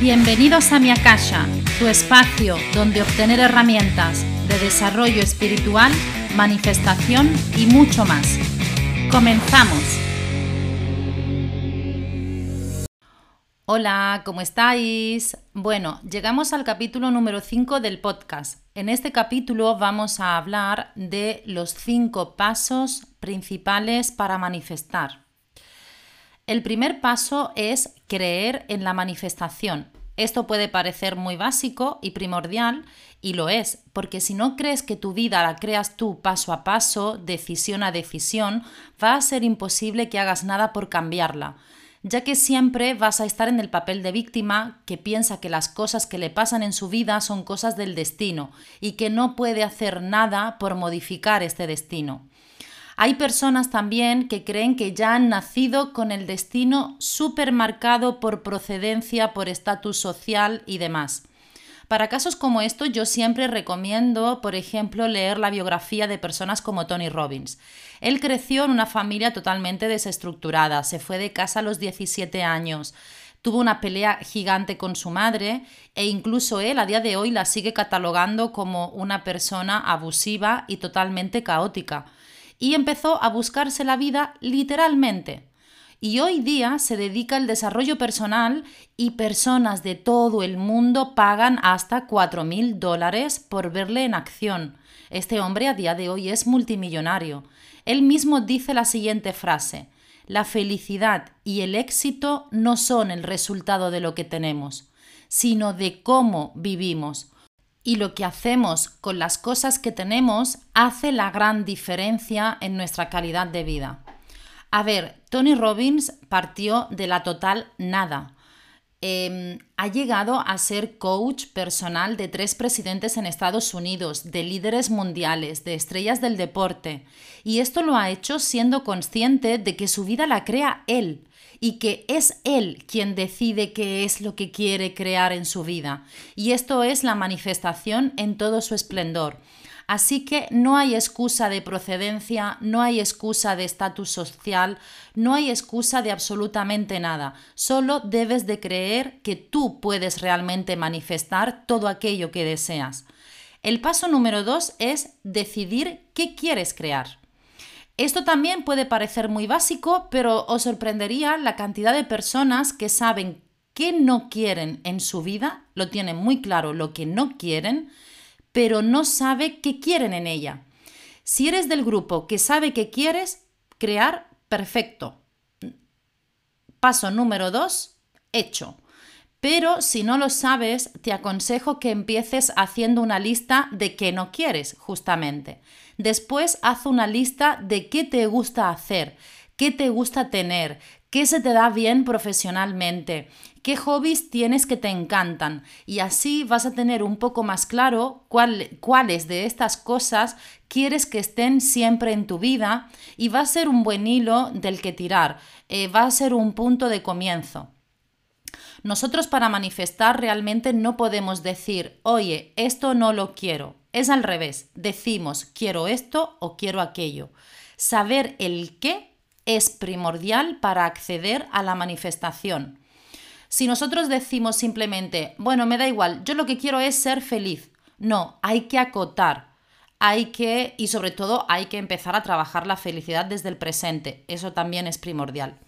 Bienvenidos a mi Akasha, tu espacio donde obtener herramientas de desarrollo espiritual, manifestación y mucho más. Comenzamos. Hola, ¿cómo estáis? Bueno, llegamos al capítulo número 5 del podcast. En este capítulo vamos a hablar de los cinco pasos principales para manifestar. El primer paso es creer en la manifestación. Esto puede parecer muy básico y primordial, y lo es, porque si no crees que tu vida la creas tú paso a paso, decisión a decisión, va a ser imposible que hagas nada por cambiarla, ya que siempre vas a estar en el papel de víctima que piensa que las cosas que le pasan en su vida son cosas del destino y que no puede hacer nada por modificar este destino. Hay personas también que creen que ya han nacido con el destino supermarcado por procedencia, por estatus social y demás. Para casos como estos yo siempre recomiendo, por ejemplo, leer la biografía de personas como Tony Robbins. Él creció en una familia totalmente desestructurada, se fue de casa a los 17 años, tuvo una pelea gigante con su madre e incluso él a día de hoy la sigue catalogando como una persona abusiva y totalmente caótica y empezó a buscarse la vida literalmente. Y hoy día se dedica al desarrollo personal y personas de todo el mundo pagan hasta 4.000 dólares por verle en acción. Este hombre a día de hoy es multimillonario. Él mismo dice la siguiente frase, la felicidad y el éxito no son el resultado de lo que tenemos, sino de cómo vivimos, y lo que hacemos con las cosas que tenemos hace la gran diferencia en nuestra calidad de vida. A ver, Tony Robbins partió de la total nada. Em, ha llegado a ser coach personal de tres presidentes en Estados Unidos, de líderes mundiales, de estrellas del deporte. Y esto lo ha hecho siendo consciente de que su vida la crea él y que es él quien decide qué es lo que quiere crear en su vida. Y esto es la manifestación en todo su esplendor. Así que no hay excusa de procedencia, no hay excusa de estatus social, no hay excusa de absolutamente nada. Solo debes de creer que tú puedes realmente manifestar todo aquello que deseas. El paso número dos es decidir qué quieres crear. Esto también puede parecer muy básico, pero os sorprendería la cantidad de personas que saben qué no quieren en su vida, lo tienen muy claro lo que no quieren, pero no sabe qué quieren en ella. Si eres del grupo que sabe qué quieres, crear, perfecto. Paso número dos, hecho. Pero si no lo sabes, te aconsejo que empieces haciendo una lista de qué no quieres, justamente. Después haz una lista de qué te gusta hacer, qué te gusta tener, qué se te da bien profesionalmente, qué hobbies tienes que te encantan y así vas a tener un poco más claro cuáles de estas cosas quieres que estén siempre en tu vida y va a ser un buen hilo del que tirar, eh, va a ser un punto de comienzo. Nosotros para manifestar realmente no podemos decir, oye, esto no lo quiero, es al revés, decimos quiero esto o quiero aquello. Saber el qué es primordial para acceder a la manifestación. Si nosotros decimos simplemente, bueno, me da igual, yo lo que quiero es ser feliz. No, hay que acotar, hay que, y sobre todo hay que empezar a trabajar la felicidad desde el presente. Eso también es primordial.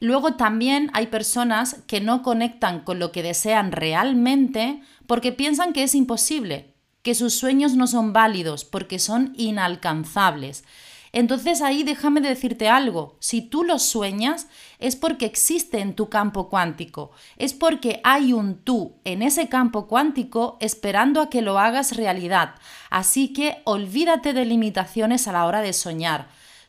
Luego también hay personas que no conectan con lo que desean realmente porque piensan que es imposible, que sus sueños no son válidos porque son inalcanzables. Entonces ahí déjame decirte algo, si tú los sueñas es porque existe en tu campo cuántico, es porque hay un tú en ese campo cuántico esperando a que lo hagas realidad. Así que olvídate de limitaciones a la hora de soñar.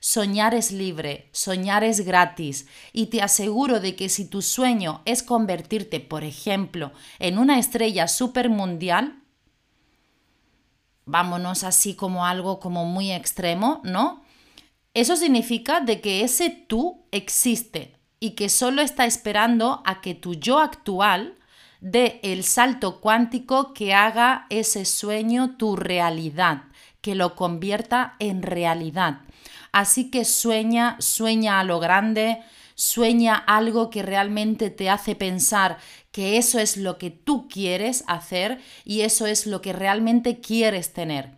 Soñar es libre, soñar es gratis y te aseguro de que si tu sueño es convertirte, por ejemplo, en una estrella supermundial, vámonos así como algo como muy extremo, ¿no? Eso significa de que ese tú existe y que solo está esperando a que tu yo actual dé el salto cuántico que haga ese sueño tu realidad, que lo convierta en realidad. Así que sueña, sueña a lo grande, sueña algo que realmente te hace pensar que eso es lo que tú quieres hacer y eso es lo que realmente quieres tener.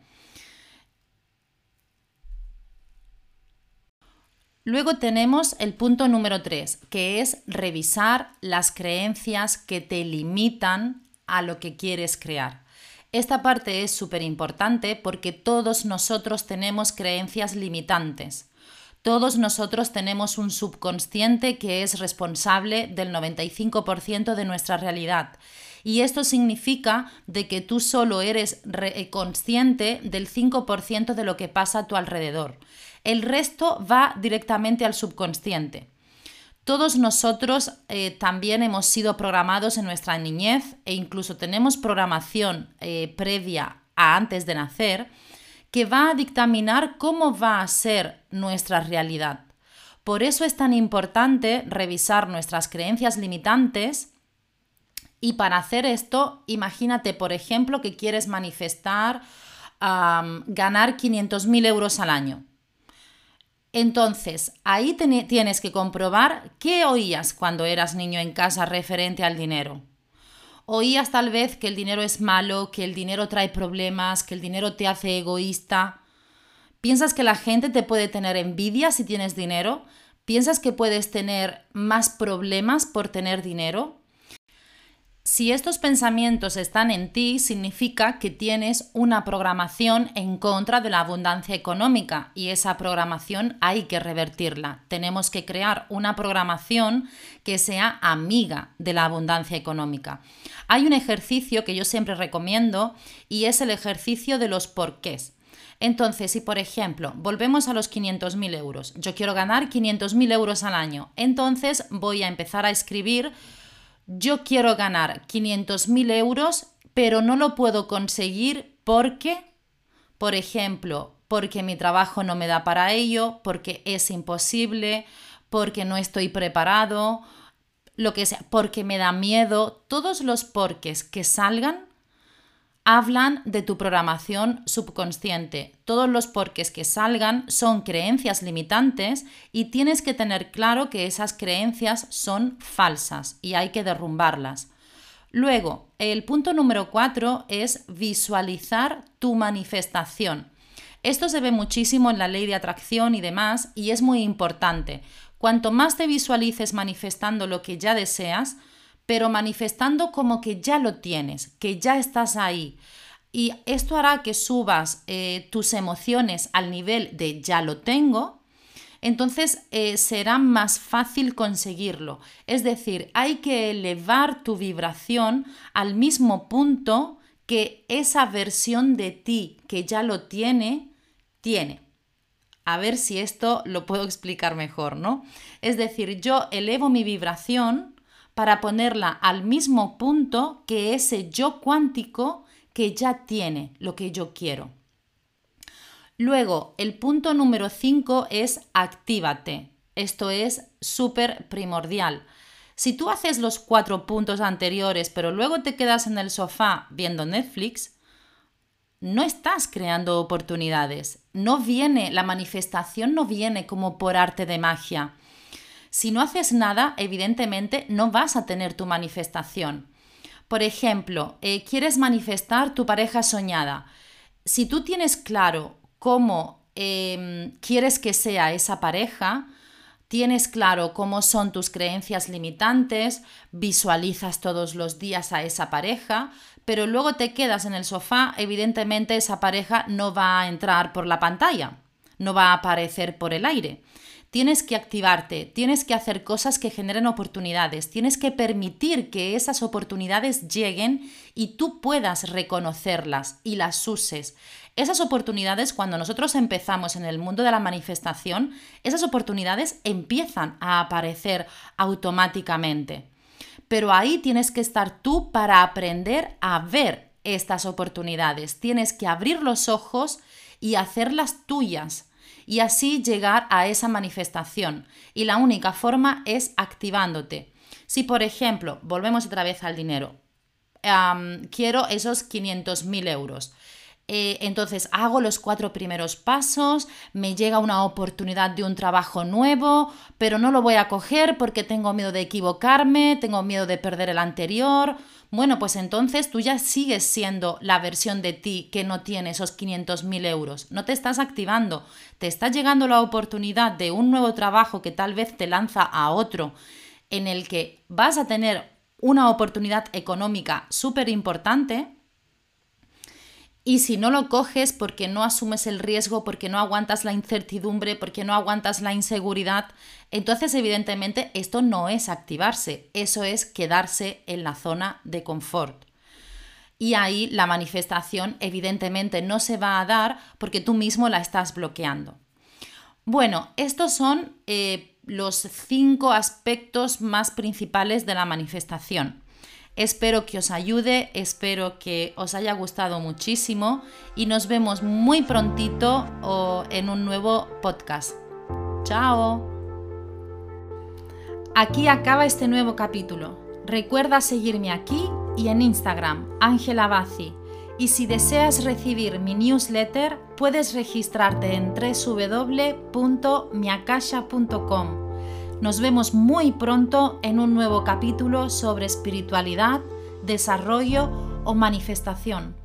Luego tenemos el punto número 3, que es revisar las creencias que te limitan a lo que quieres crear. Esta parte es súper importante porque todos nosotros tenemos creencias limitantes. Todos nosotros tenemos un subconsciente que es responsable del 95% de nuestra realidad. Y esto significa de que tú solo eres consciente del 5% de lo que pasa a tu alrededor. El resto va directamente al subconsciente. Todos nosotros eh, también hemos sido programados en nuestra niñez e incluso tenemos programación eh, previa a antes de nacer que va a dictaminar cómo va a ser nuestra realidad. Por eso es tan importante revisar nuestras creencias limitantes y para hacer esto, imagínate, por ejemplo, que quieres manifestar ganar 500.000 euros al año. Entonces, ahí tienes que comprobar qué oías cuando eras niño en casa referente al dinero. Oías tal vez que el dinero es malo, que el dinero trae problemas, que el dinero te hace egoísta. ¿Piensas que la gente te puede tener envidia si tienes dinero? ¿Piensas que puedes tener más problemas por tener dinero? Si estos pensamientos están en ti, significa que tienes una programación en contra de la abundancia económica y esa programación hay que revertirla. Tenemos que crear una programación que sea amiga de la abundancia económica. Hay un ejercicio que yo siempre recomiendo y es el ejercicio de los porqués. Entonces, si por ejemplo volvemos a los 500.000 euros, yo quiero ganar 500.000 euros al año, entonces voy a empezar a escribir yo quiero ganar 500.000 euros, pero no lo puedo conseguir porque, por ejemplo, porque mi trabajo no me da para ello, porque es imposible, porque no estoy preparado, lo que sea, porque me da miedo, todos los porques que salgan hablan de tu programación subconsciente. Todos los porques que salgan son creencias limitantes y tienes que tener claro que esas creencias son falsas y hay que derrumbarlas. Luego, el punto número cuatro es visualizar tu manifestación. Esto se ve muchísimo en la ley de atracción y demás y es muy importante. Cuanto más te visualices manifestando lo que ya deseas, pero manifestando como que ya lo tienes, que ya estás ahí. Y esto hará que subas eh, tus emociones al nivel de ya lo tengo, entonces eh, será más fácil conseguirlo. Es decir, hay que elevar tu vibración al mismo punto que esa versión de ti que ya lo tiene, tiene. A ver si esto lo puedo explicar mejor, ¿no? Es decir, yo elevo mi vibración para ponerla al mismo punto que ese yo cuántico que ya tiene lo que yo quiero. Luego, el punto número 5 es actívate. Esto es súper primordial. Si tú haces los cuatro puntos anteriores, pero luego te quedas en el sofá viendo Netflix, no estás creando oportunidades. No viene, la manifestación no viene como por arte de magia. Si no haces nada, evidentemente no vas a tener tu manifestación. Por ejemplo, eh, quieres manifestar tu pareja soñada. Si tú tienes claro cómo em, quieres que sea esa pareja, tienes claro cómo son tus creencias limitantes, visualizas todos los días a esa pareja, pero luego te quedas en el sofá, evidentemente esa pareja no va a entrar por la pantalla, no va a aparecer por el aire. Tienes que activarte, tienes que hacer cosas que generen oportunidades, tienes que permitir que esas oportunidades lleguen y tú puedas reconocerlas y las uses. Esas oportunidades, cuando nosotros empezamos en el mundo de la manifestación, esas oportunidades empiezan a aparecer automáticamente. Pero ahí tienes que estar tú para aprender a ver estas oportunidades. Tienes que abrir los ojos y hacerlas tuyas y así llegar a esa manifestación. Y la única forma es activándote. Si, por ejemplo, volvemos otra vez al dinero, quiero esos 500.000 euros. Eh, entonces hago los cuatro primeros pasos, me llega una oportunidad de un trabajo nuevo, pero no lo voy a coger porque tengo miedo de equivocarme, tengo miedo de perder el anterior. Bueno, pues entonces tú ya sigues siendo la versión de ti que no tiene esos 500.000 euros. No te estás activando, te está llegando la oportunidad de un nuevo trabajo que tal vez te lanza a otro en el que vas a tener una oportunidad económica súper importante y si no lo coges porque no asumes el riesgo, porque no aguantas la incertidumbre, porque no aguantas la inseguridad, entonces evidentemente esto no es activarse, eso es quedarse en la zona de confort. Y ahí la manifestación evidentemente no se va a dar porque tú mismo la estás bloqueando. Bueno, estos son eh, los cinco aspectos más principales de la manifestación. Espero que os ayude, espero que os haya gustado muchísimo y nos vemos muy prontito en un nuevo podcast. ¡Chao! Aquí acaba este nuevo capítulo. Recuerda seguirme aquí y en Instagram, Ángela Bazzi. Y si deseas recibir mi newsletter, puedes registrarte en www.miakasha.com. Nos vemos muy pronto en un nuevo capítulo sobre espiritualidad, desarrollo o manifestación.